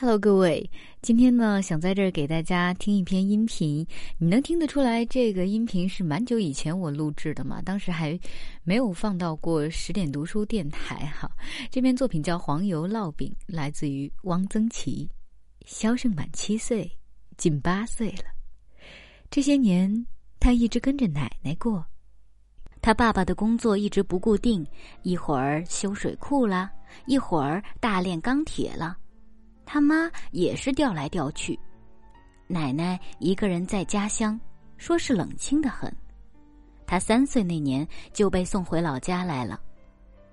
Hello，各位，今天呢，想在这儿给大家听一篇音频。你能听得出来，这个音频是蛮久以前我录制的吗？当时还没有放到过十点读书电台哈。这篇作品叫《黄油烙饼》，来自于汪曾祺。萧胜满七岁，近八岁了。这些年，他一直跟着奶奶过。他爸爸的工作一直不固定，一会儿修水库了，一会儿大炼钢铁了。他妈也是调来调去，奶奶一个人在家乡，说是冷清的很。他三岁那年就被送回老家来了。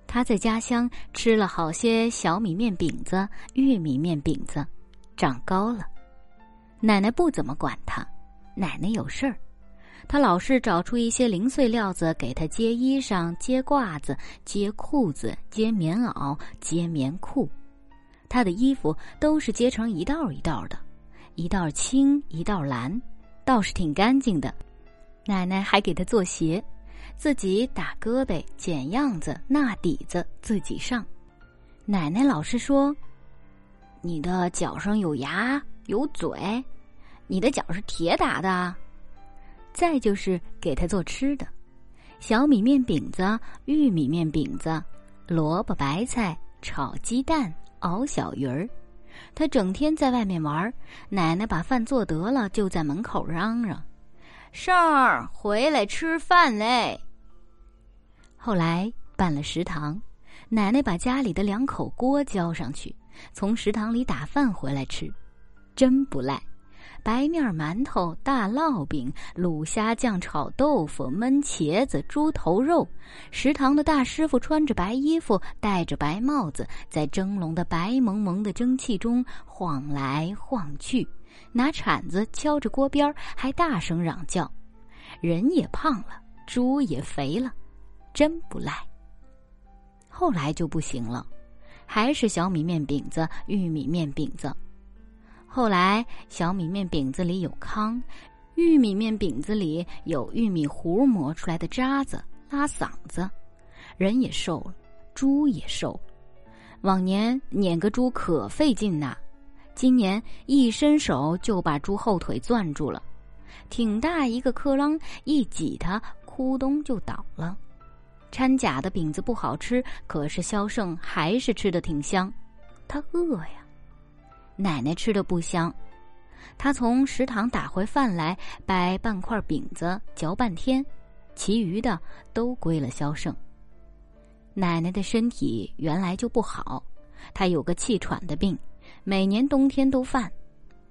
他在家乡吃了好些小米面饼子、玉米面饼子，长高了。奶奶不怎么管他，奶奶有事儿，他老是找出一些零碎料子给他接衣裳、接褂子、接裤子、接棉袄、接棉裤。他的衣服都是接成一道一道的，一道青，一道蓝，倒是挺干净的。奶奶还给他做鞋，自己打胳膊、剪样子、纳底子，自己上。奶奶老是说：“你的脚上有牙有嘴，你的脚是铁打的。”再就是给他做吃的，小米面饼子、玉米面饼子、萝卜白菜炒鸡蛋。熬小鱼儿，他整天在外面玩。奶奶把饭做得了，就在门口嚷嚷：“胜儿回来吃饭嘞。”后来办了食堂，奶奶把家里的两口锅交上去，从食堂里打饭回来吃，真不赖。白面馒头、大烙饼、卤虾酱炒豆腐、焖茄子、猪头肉。食堂的大师傅穿着白衣服，戴着白帽子，在蒸笼的白蒙蒙的蒸汽中晃来晃去，拿铲子敲着锅边，还大声嚷叫：“人也胖了，猪也肥了，真不赖。”后来就不行了，还是小米面饼子、玉米面饼子。后来，小米面饼子里有糠，玉米面饼子里有玉米糊磨出来的渣子，拉嗓子，人也瘦了，猪也瘦了。往年撵个猪可费劲呐，今年一伸手就把猪后腿攥住了，挺大一个磕啷，一挤它，咕咚就倒了。掺假的饼子不好吃，可是萧胜还是吃的挺香，他饿呀。奶奶吃的不香，她从食堂打回饭来，掰半块饼子嚼半天，其余的都归了萧胜。奶奶的身体原来就不好，她有个气喘的病，每年冬天都犯，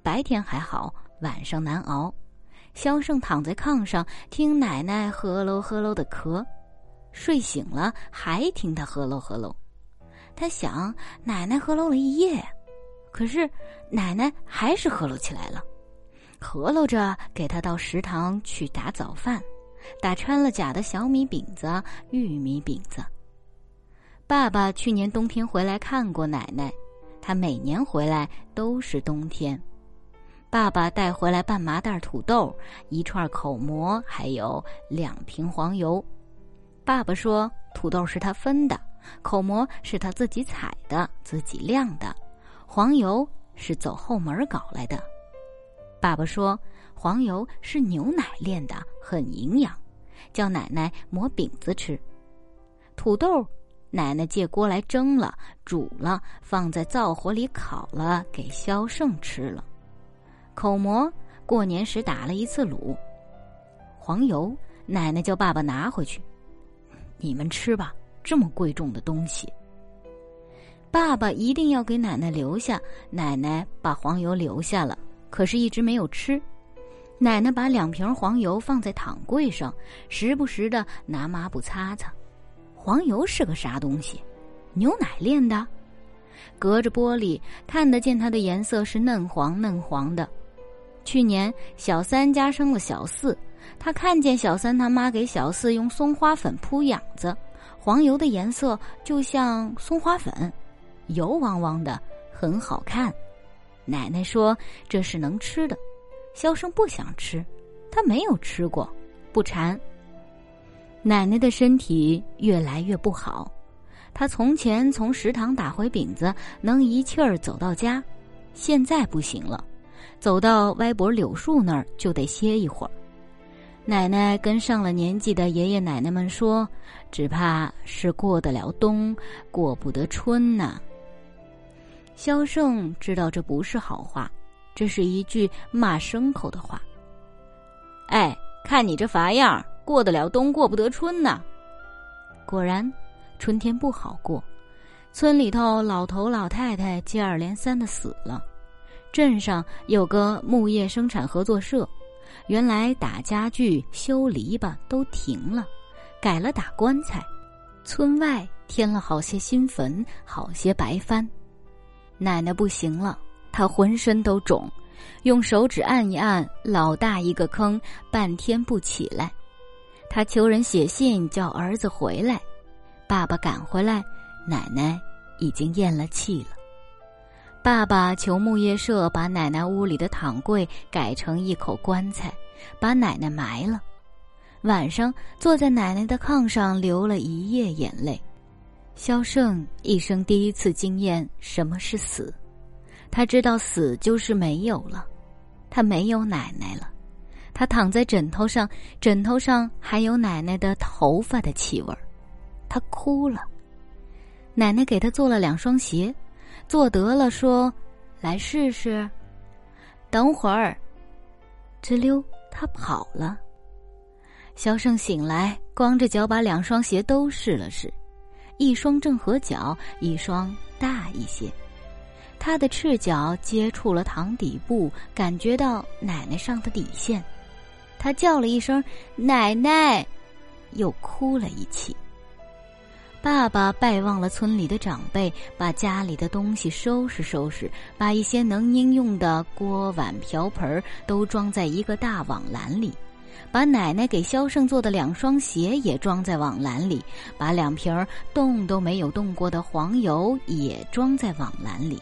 白天还好，晚上难熬。萧胜躺在炕上听奶奶呵喽呵喽的咳，睡醒了还听他呵喽呵喽，他想奶奶呵喽了一夜。可是，奶奶还是喝噜起来了，喝噜着给他到食堂去打早饭，打掺了假的小米饼子、玉米饼子。爸爸去年冬天回来看过奶奶，他每年回来都是冬天。爸爸带回来半麻袋土豆、一串口蘑，还有两瓶黄油。爸爸说，土豆是他分的，口蘑是他自己采的、自己晾的。黄油是走后门搞来的，爸爸说黄油是牛奶炼的，很营养，叫奶奶磨饼子吃。土豆，奶奶借锅来蒸了、煮了，放在灶火里烤了，给萧胜吃了。口蘑，过年时打了一次卤。黄油，奶奶叫爸爸拿回去，你们吃吧，这么贵重的东西。爸爸一定要给奶奶留下，奶奶把黄油留下了，可是一直没有吃。奶奶把两瓶黄油放在躺柜上，时不时的拿抹布擦擦。黄油是个啥东西？牛奶炼的，隔着玻璃看得见它的颜色是嫩黄嫩黄的。去年小三家生了小四，他看见小三他妈给小四用松花粉铺养子，黄油的颜色就像松花粉。油汪汪的，很好看。奶奶说这是能吃的，萧生不想吃，他没有吃过，不馋。奶奶的身体越来越不好，她从前从食堂打回饼子，能一气儿走到家，现在不行了，走到歪脖柳树那儿就得歇一会儿。奶奶跟上了年纪的爷爷奶奶们说：“只怕是过得了冬，过不得春呐。”萧胜知道这不是好话，这是一句骂牲口的话。哎，看你这法样，过得了冬，过不得春呐！果然，春天不好过。村里头老头老太太接二连三的死了，镇上有个木业生产合作社，原来打家具、修篱笆都停了，改了打棺材。村外添了好些新坟，好些白帆。奶奶不行了，她浑身都肿，用手指按一按，老大一个坑，半天不起来。她求人写信叫儿子回来，爸爸赶回来，奶奶。已经咽了气了。爸爸求木业社把奶奶屋里的躺柜改成一口棺材，把奶奶埋了。晚上坐在奶奶的炕上流了一夜眼泪。萧胜一生第一次经验什么是死，他知道死就是没有了，他没有奶奶了，他躺在枕头上，枕头上还有奶奶的头发的气味他哭了。奶奶给他做了两双鞋，做得了说：“来试试。”等会儿，吱溜，他跑了。萧胜醒来，光着脚把两双鞋都试了试，一双正合脚，一双大一些。他的赤脚接触了躺底部，感觉到奶奶上的底线，他叫了一声“奶奶”，又哭了一气。爸爸拜望了村里的长辈，把家里的东西收拾收拾，把一些能应用的锅碗瓢盆都装在一个大网篮里，把奶奶给萧胜做的两双鞋也装在网篮里，把两瓶动都没有动过的黄油也装在网篮里，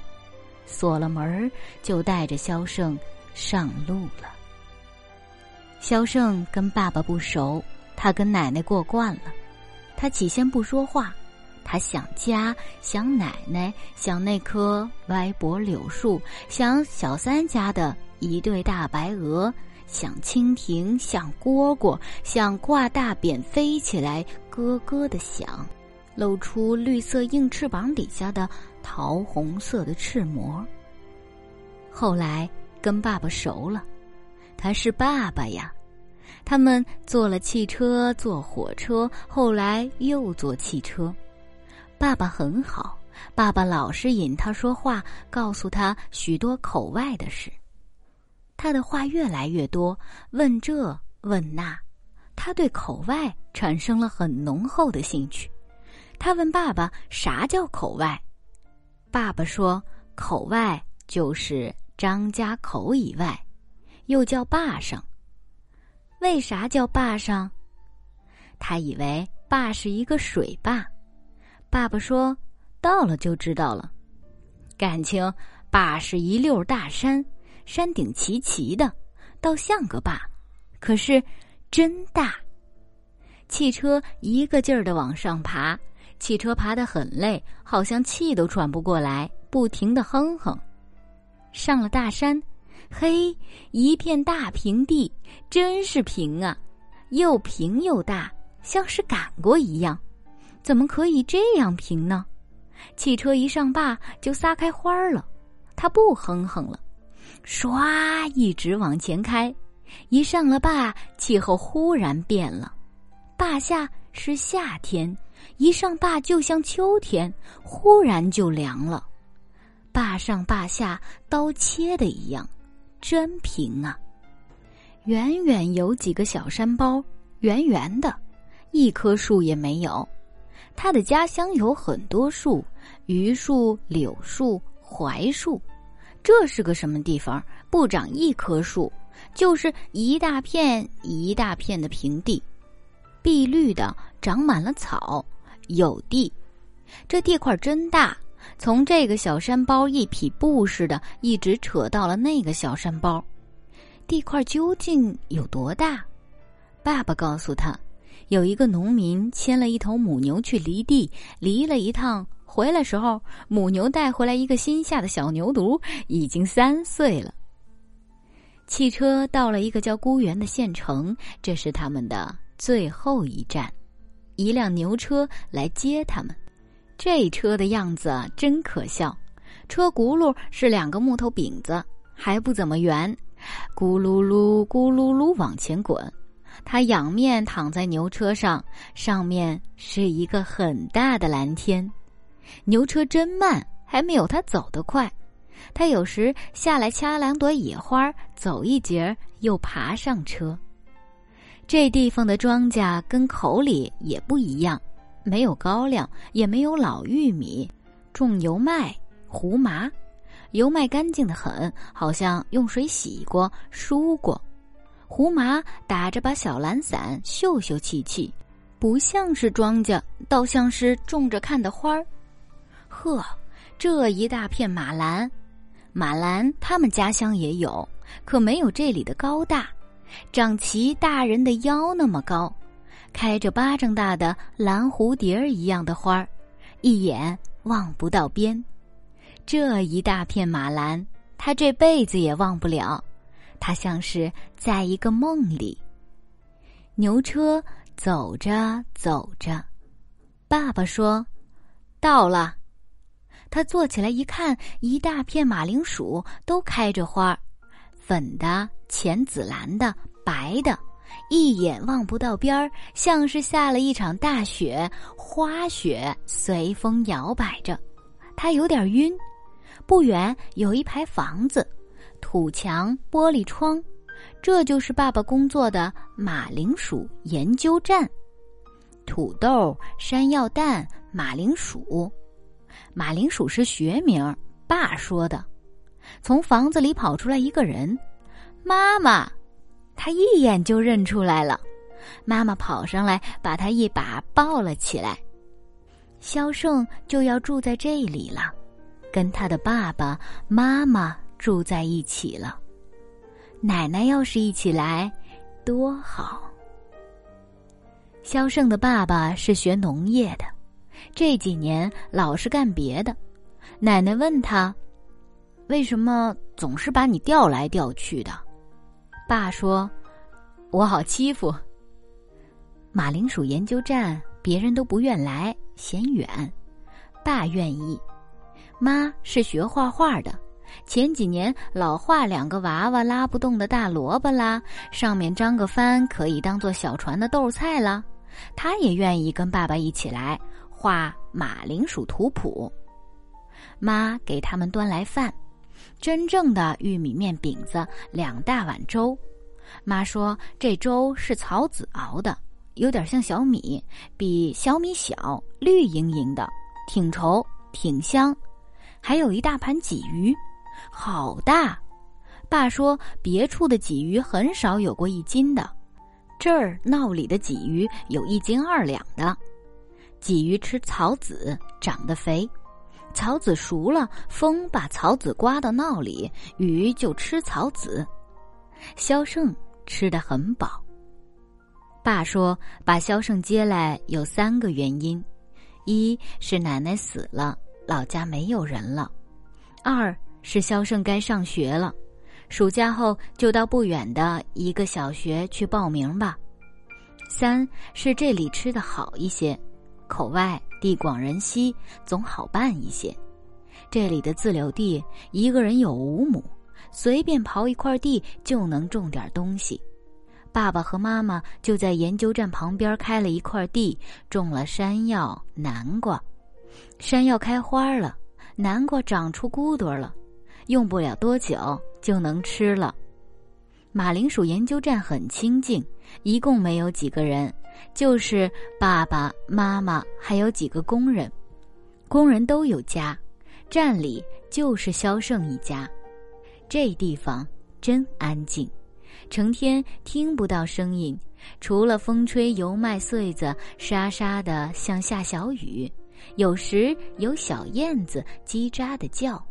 锁了门就带着萧胜上路了。萧胜跟爸爸不熟，他跟奶奶过惯了。他起先不说话，他想家，想奶奶，想那棵歪脖柳树，想小三家的一对大白鹅，像蜻蜓，像蝈蝈，像挂大扁飞起来咯咯的响，露出绿色硬翅膀底下的桃红色的翅膜。后来跟爸爸熟了，他是爸爸呀。他们坐了汽车，坐火车，后来又坐汽车。爸爸很好，爸爸老是引他说话，告诉他许多口外的事。他的话越来越多，问这问那，他对口外产生了很浓厚的兴趣。他问爸爸：“啥叫口外？”爸爸说：“口外就是张家口以外，又叫坝上。”为啥叫坝上？他以为坝是一个水坝。爸爸说：“到了就知道了。感情坝是一溜大山，山顶齐齐的，倒像个坝。可是真大。汽车一个劲儿的往上爬，汽车爬得很累，好像气都喘不过来，不停的哼哼。上了大山。”嘿，一片大平地，真是平啊，又平又大，像是赶过一样。怎么可以这样平呢？汽车一上坝就撒开花了，它不哼哼了，唰一直往前开。一上了坝，气候忽然变了，坝下是夏天，一上坝就像秋天，忽然就凉了。坝上坝下刀切的一样。真平啊！远远有几个小山包，圆圆的，一棵树也没有。他的家乡有很多树，榆树、柳树、槐树。这是个什么地方？不长一棵树，就是一大片一大片的平地，碧绿的，长满了草，有地。这地块真大。从这个小山包一匹布似的，一直扯到了那个小山包，地块究竟有多大？爸爸告诉他，有一个农民牵了一头母牛去犁地，犁了一趟，回来时候，母牛带回来一个新下的小牛犊，已经三岁了。汽车到了一个叫孤园的县城，这是他们的最后一站。一辆牛车来接他们，这车的样子真可笑。车轱辘是两个木头饼子，还不怎么圆，咕噜噜咕噜噜往前滚。他仰面躺在牛车上，上面是一个很大的蓝天。牛车真慢，还没有他走得快。他有时下来掐两朵野花，走一截又爬上车。这地方的庄稼跟口里也不一样，没有高粱，也没有老玉米，种油麦、胡麻。油麦干净的很，好像用水洗过、梳过；胡麻打着把小蓝伞，秀秀气气，不像是庄稼，倒像是种着看的花儿。呵，这一大片马兰，马兰他们家乡也有，可没有这里的高大。长齐大人的腰那么高，开着巴掌大的蓝蝴蝶儿一样的花儿，一眼望不到边。这一大片马兰，他这辈子也忘不了。他像是在一个梦里。牛车走着走着，爸爸说：“到了。”他坐起来一看，一大片马铃薯都开着花儿。粉的、浅紫蓝的、白的，一眼望不到边儿，像是下了一场大雪，花雪随风摇摆着。他有点晕。不远有一排房子，土墙、玻璃窗，这就是爸爸工作的马铃薯研究站。土豆、山药蛋、马铃薯，马铃薯是学名，爸说的。从房子里跑出来一个人，妈妈，他一眼就认出来了。妈妈跑上来，把他一把抱了起来。肖胜就要住在这里了，跟他的爸爸妈妈住在一起了。奶奶要是一起来，多好。肖胜的爸爸是学农业的，这几年老是干别的。奶奶问他。为什么总是把你调来调去的？爸说：“我好欺负。”马铃薯研究站别人都不愿来，嫌远。爸愿意。妈是学画画的，前几年老画两个娃娃拉不动的大萝卜啦，上面张个帆可以当做小船的豆菜啦。她也愿意跟爸爸一起来画马铃薯图谱。妈给他们端来饭。真正的玉米面饼子，两大碗粥。妈说这粥是草籽熬的，有点像小米，比小米小，绿莹莹的，挺稠，挺香。还有一大盘鲫鱼，好大。爸说别处的鲫鱼很少有过一斤的，这儿闹里的鲫鱼有一斤二两的。鲫鱼吃草籽，长得肥。草籽熟了，风把草籽刮到闹里，鱼就吃草籽。萧胜吃得很饱。爸说把萧胜接来有三个原因：一是奶奶死了，老家没有人了；二是萧胜该上学了，暑假后就到不远的一个小学去报名吧；三是这里吃的好一些。口外地广人稀，总好办一些。这里的自留地，一个人有五亩，随便刨一块地就能种点东西。爸爸和妈妈就在研究站旁边开了一块地，种了山药、南瓜。山药开花了，南瓜长出骨朵了，用不了多久就能吃了。马铃薯研究站很清静，一共没有几个人。就是爸爸妈妈，还有几个工人，工人都有家，站里就是萧胜一家。这地方真安静，成天听不到声音，除了风吹油麦穗子沙沙的像下小雨，有时有小燕子叽喳的叫。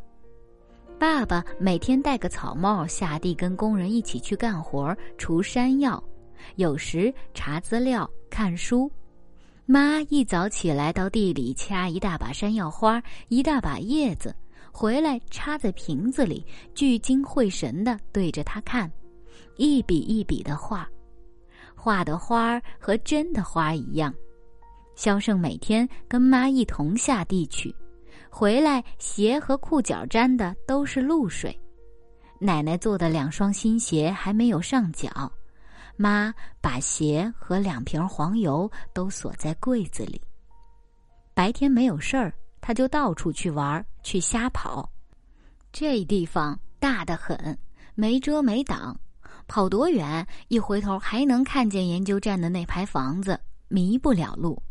爸爸每天戴个草帽下地跟工人一起去干活，除山药。有时查资料、看书，妈一早起来到地里掐一大把山药花，一大把叶子，回来插在瓶子里，聚精会神的对着它看，一笔一笔的画，画的花儿和真的花一样。肖胜每天跟妈一同下地去，回来鞋和裤脚沾的都是露水。奶奶做的两双新鞋还没有上脚，妈把鞋和两瓶黄油都锁在柜子里。白天没有事儿，他就到处去玩，去瞎跑。这地方大得很，没遮没挡，跑多远一回头还能看见研究站的那排房子，迷不了路。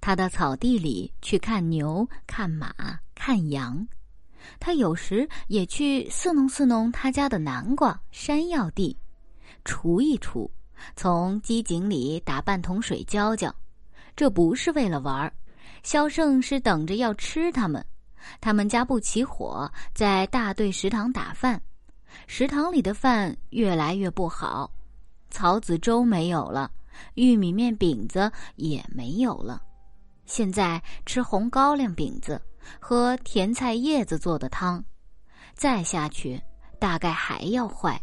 他到草地里去看牛、看马、看羊，他有时也去伺弄伺弄他家的南瓜、山药地，锄一锄，从机井里打半桶水浇浇。这不是为了玩儿，萧胜是等着要吃他们。他们家不起火，在大队食堂打饭，食堂里的饭越来越不好，草籽粥没有了，玉米面饼子也没有了。现在吃红高粱饼子，喝甜菜叶子做的汤，再下去大概还要坏。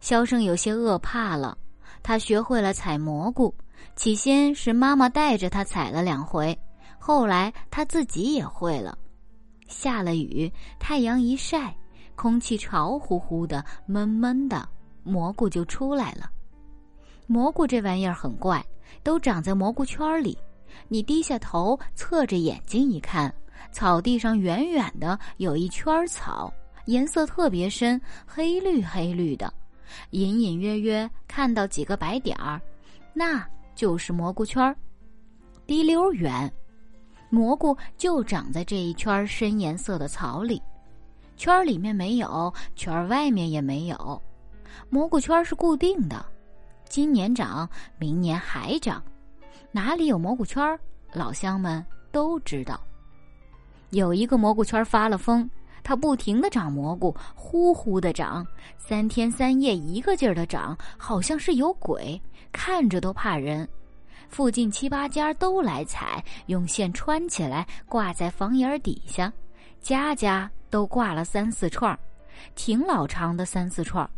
肖生有些饿怕了，他学会了采蘑菇。起先是妈妈带着他采了两回，后来他自己也会了。下了雨，太阳一晒，空气潮乎乎的、闷闷的，蘑菇就出来了。蘑菇这玩意儿很怪，都长在蘑菇圈里。你低下头，侧着眼睛一看，草地上远远的有一圈草，颜色特别深，黑绿黑绿的，隐隐约约看到几个白点儿，那就是蘑菇圈儿。滴溜远，蘑菇就长在这一圈深颜色的草里，圈儿里面没有，圈儿外面也没有，蘑菇圈是固定的，今年长，明年还长。哪里有蘑菇圈儿，老乡们都知道。有一个蘑菇圈发了疯，它不停的长蘑菇，呼呼的长，三天三夜一个劲儿的长，好像是有鬼，看着都怕人。附近七八家都来采，用线穿起来挂在房檐底下，家家都挂了三四串，挺老长的三四串。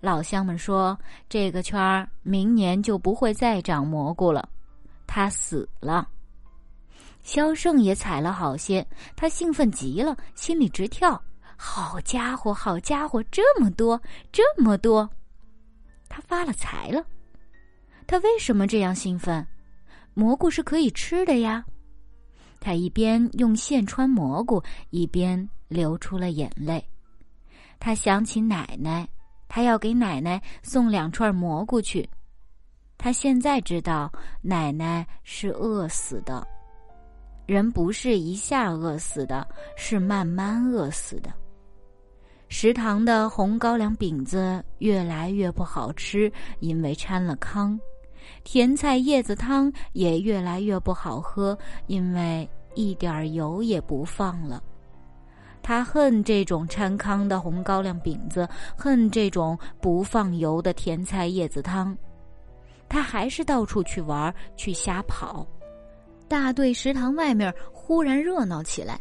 老乡们说，这个圈儿明年就不会再长蘑菇了。它死了，萧胜也采了好些，他兴奋极了，心里直跳。好家伙，好家伙，这么多，这么多！他发了财了。他为什么这样兴奋？蘑菇是可以吃的呀。他一边用线穿蘑菇，一边流出了眼泪。他想起奶奶，他要给奶奶送两串蘑菇去。他现在知道奶奶是饿死的，人不是一下饿死的，是慢慢饿死的。食堂的红高粱饼子越来越不好吃，因为掺了糠；甜菜叶子汤也越来越不好喝，因为一点油也不放了。他恨这种掺糠的红高粱饼子，恨这种不放油的甜菜叶子汤。他还是到处去玩，去瞎跑。大队食堂外面忽然热闹起来，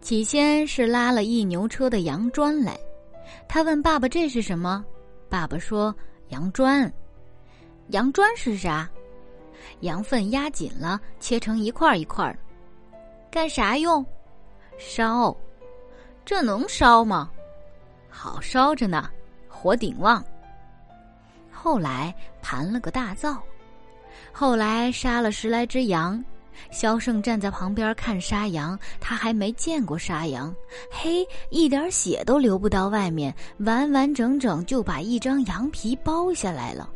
起先是拉了一牛车的羊砖来。他问爸爸：“这是什么？”爸爸说：“羊砖。”羊砖是啥？羊粪压紧了，切成一块一块。干啥用？烧。这能烧吗？好烧着呢，火顶旺。后来盘了个大灶，后来杀了十来只羊。萧胜站在旁边看杀羊，他还没见过杀羊，嘿，一点血都流不到外面，完完整整就把一张羊皮剥下来了。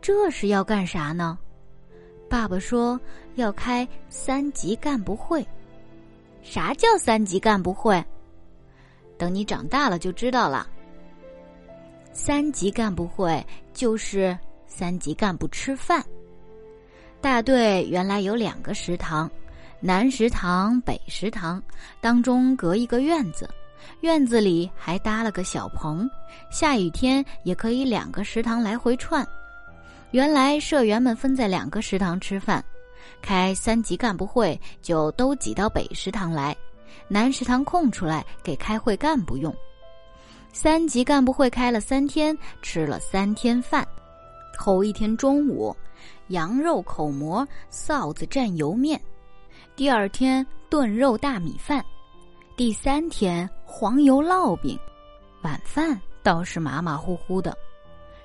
这是要干啥呢？爸爸说要开三级干部会。啥叫三级干部会？等你长大了就知道了。三级干部会就是三级干部吃饭。大队原来有两个食堂，南食堂、北食堂，当中隔一个院子，院子里还搭了个小棚，下雨天也可以两个食堂来回串。原来社员们分在两个食堂吃饭，开三级干部会就都挤到北食堂来，南食堂空出来给开会干部用。三级干部会开了三天，吃了三天饭。头一天中午，羊肉口蘑、臊子蘸油面；第二天炖肉大米饭；第三天黄油烙饼。晚饭倒是马马虎虎的。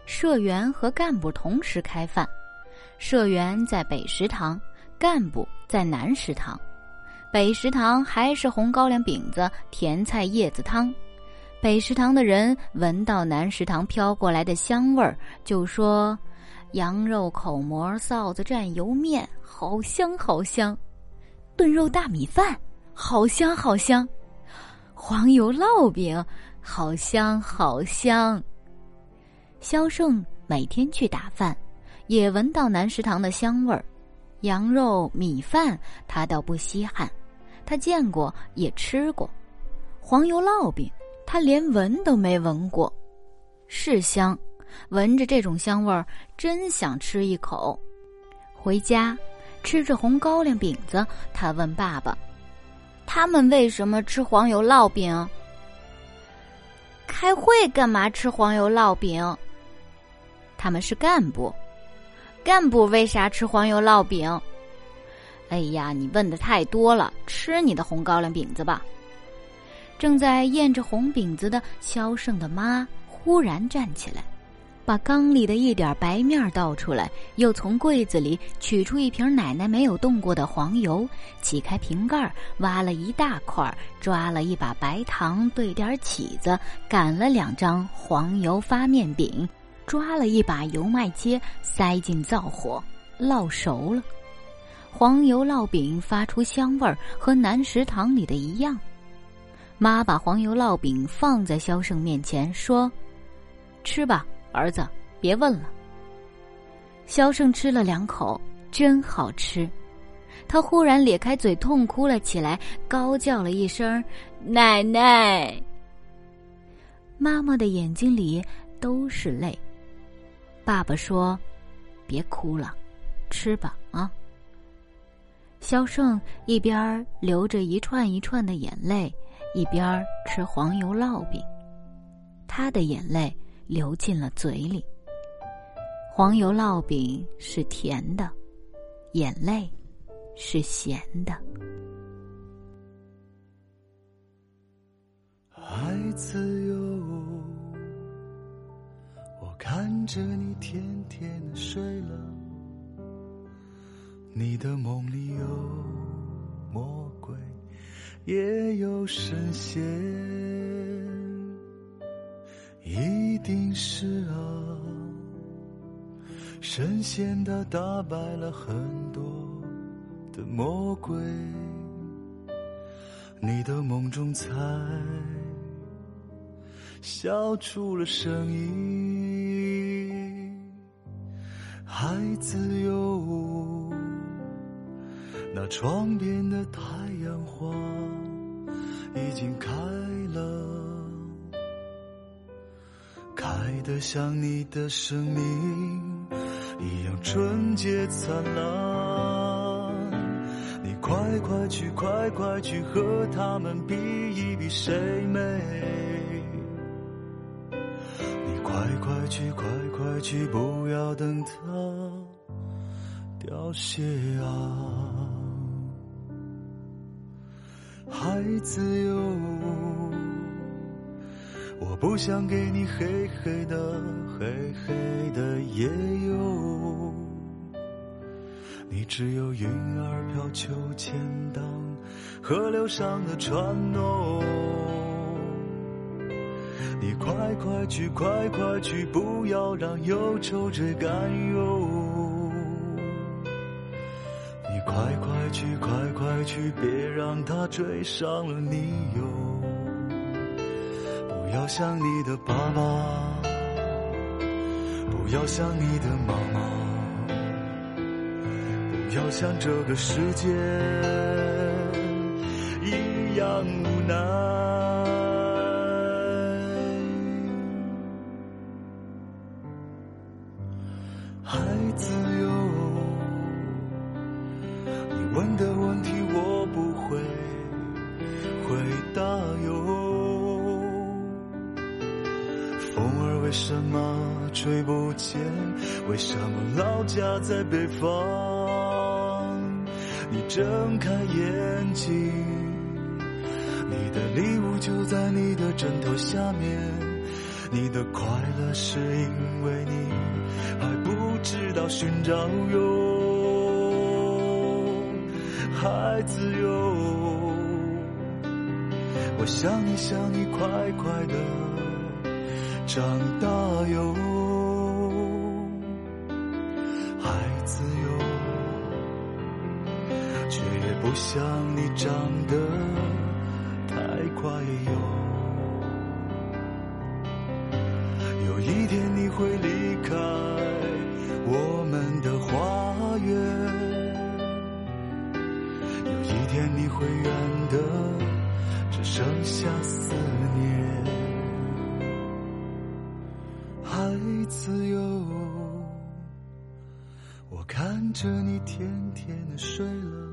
社员和干部同时开饭，社员在北食堂，干部在南食堂。北食堂还是红高粱饼子、甜菜叶子汤。北食堂的人闻到南食堂飘过来的香味儿，就说：“羊肉口蘑、臊子蘸油面，好香好香；炖肉大米饭，好香好香；黄油烙饼，好香好香。”萧胜每天去打饭，也闻到南食堂的香味儿。羊肉米饭他倒不稀罕，他见过也吃过。黄油烙饼。他连闻都没闻过，是香，闻着这种香味儿，真想吃一口。回家，吃着红高粱饼子，他问爸爸：“他们为什么吃黄油烙饼？开会干嘛吃黄油烙饼？他们是干部，干部为啥吃黄油烙饼？哎呀，你问的太多了，吃你的红高粱饼子吧。”正在咽着红饼子的萧胜的妈忽然站起来，把缸里的一点白面倒出来，又从柜子里取出一瓶奶奶没有动过的黄油，启开瓶盖，挖了一大块，抓了一把白糖，兑点起子，擀了两张黄油发面饼，抓了一把油麦秸，塞进灶火，烙熟了。黄油烙饼发出香味儿，和南食堂里的一样。妈把黄油烙饼放在萧胜面前，说：“吃吧，儿子，别问了。”萧胜吃了两口，真好吃。他忽然咧开嘴痛哭了起来，高叫了一声：“奶奶！”妈妈的眼睛里都是泪。爸爸说：“别哭了，吃吧，啊。”萧胜一边流着一串一串的眼泪。一边吃黄油烙饼，他的眼泪流进了嘴里。黄油烙饼是甜的，眼泪是咸的。孩子哟，我看着你甜甜的睡了，你的梦里有魔鬼。也有神仙，定是啊，神仙他打败了很多的魔鬼，你的梦中才笑出了声音，孩子哟，那窗边的太阳花。已经开了，开得像你的生命一样纯洁灿烂。你快快去，快快去和他们比一比谁美。你快快去，快快去，不要等它凋谢啊。孩子哟，我不想给你黑黑的、黑黑的夜哟。你只有云儿飘秋千荡，河流上的船哦。你快快去，快快去，不要让忧愁追赶哟。你快快去，快快去，别让他追上了你哟！不要像你的爸爸，不要像你的妈妈，不要像这个世界一样无奈。就在你的枕头下面。你的快乐是因为你还不知道寻找有孩子哟。我想你想你快快的长大哟，还自由，却也不像你长得快哟。有一天你会离开我们的花园，有一天你会远的只剩下思念，孩子哟。我看着你甜甜的睡了，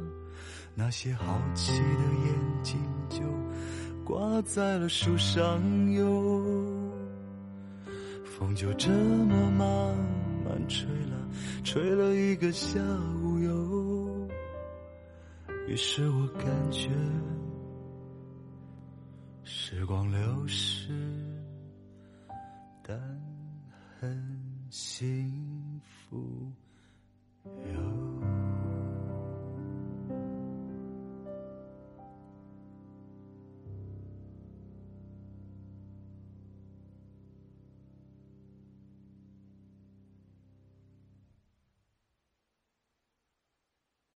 那些好奇的眼睛就挂在了树上哟。风就这么慢慢吹了吹了一个下午哟。于是我感觉时光流逝但很幸福。